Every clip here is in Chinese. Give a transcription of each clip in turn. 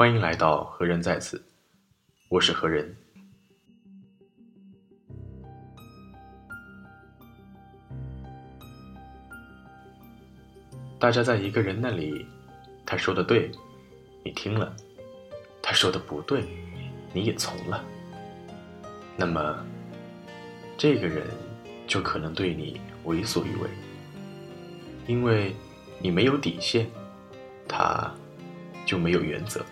欢迎来到何人在此，我是何人。大家在一个人那里，他说的对，你听了；他说的不对，你也从了。那么，这个人就可能对你为所欲为，因为你没有底线，他就没有原则。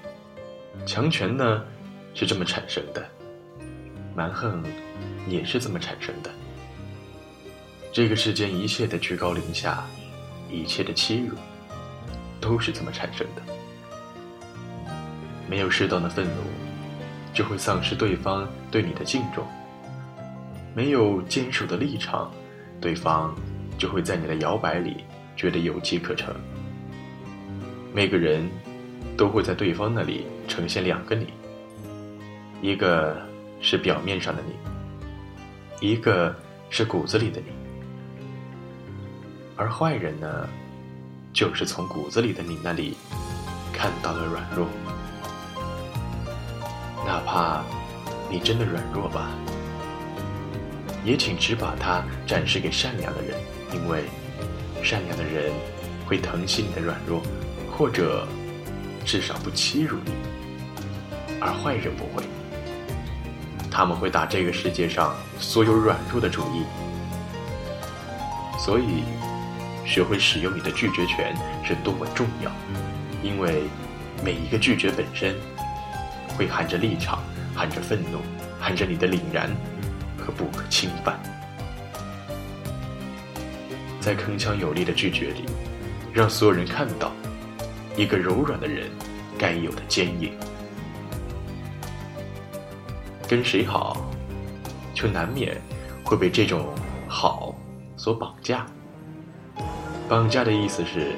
强权呢，是这么产生的；蛮横也是这么产生的。这个世间一切的居高临下，一切的欺辱，都是这么产生的。没有适当的愤怒，就会丧失对方对你的敬重；没有坚守的立场，对方就会在你的摇摆里觉得有机可乘。每个人。都会在对方那里呈现两个你，一个是表面上的你，一个是骨子里的你。而坏人呢，就是从骨子里的你那里看到了软弱，哪怕你真的软弱吧，也请只把它展示给善良的人，因为善良的人会疼惜你的软弱，或者。至少不欺辱你，而坏人不会。他们会打这个世界上所有软弱的主意。所以，学会使用你的拒绝权是多么重要，因为每一个拒绝本身，会含着立场，含着愤怒，含着你的凛然和不可侵犯。在铿锵有力的拒绝里，让所有人看到。一个柔软的人该有的坚硬，跟谁好，就难免会被这种好所绑架。绑架的意思是，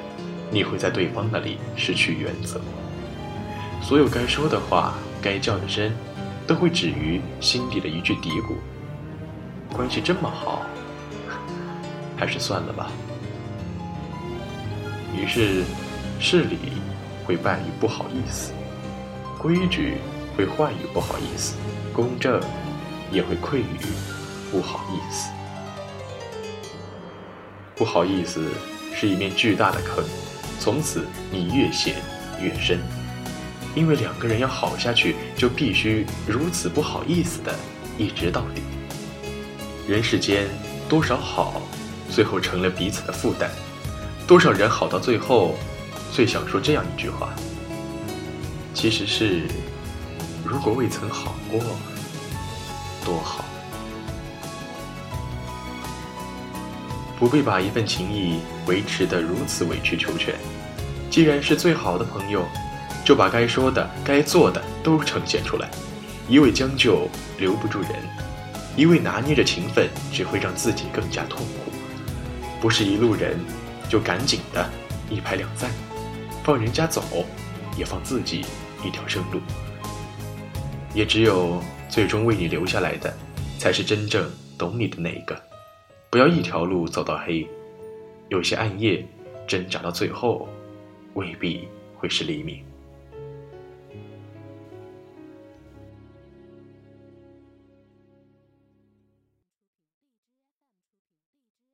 你会在对方那里失去原则，所有该说的话、该叫的声，都会止于心底的一句嘀咕。关系这么好，还是算了吧。于是。事理会败于不好意思，规矩会坏于不好意思，公正也会溃于不好意思。不好意思是一面巨大的坑，从此你越陷越深，因为两个人要好下去，就必须如此不好意思的一直到底。人世间多少好，最后成了彼此的负担；多少人好到最后。最想说这样一句话，其实是：如果未曾好过，多好。不必把一份情谊维持得如此委曲求全。既然是最好的朋友，就把该说的、该做的都呈现出来。一味将就留不住人，一味拿捏着情分，只会让自己更加痛苦。不是一路人，就赶紧的一拍两散。放人家走，也放自己一条生路。也只有最终为你留下来的，才是真正懂你的那一个。不要一条路走到黑，有些暗夜挣扎到最后，未必会是黎明。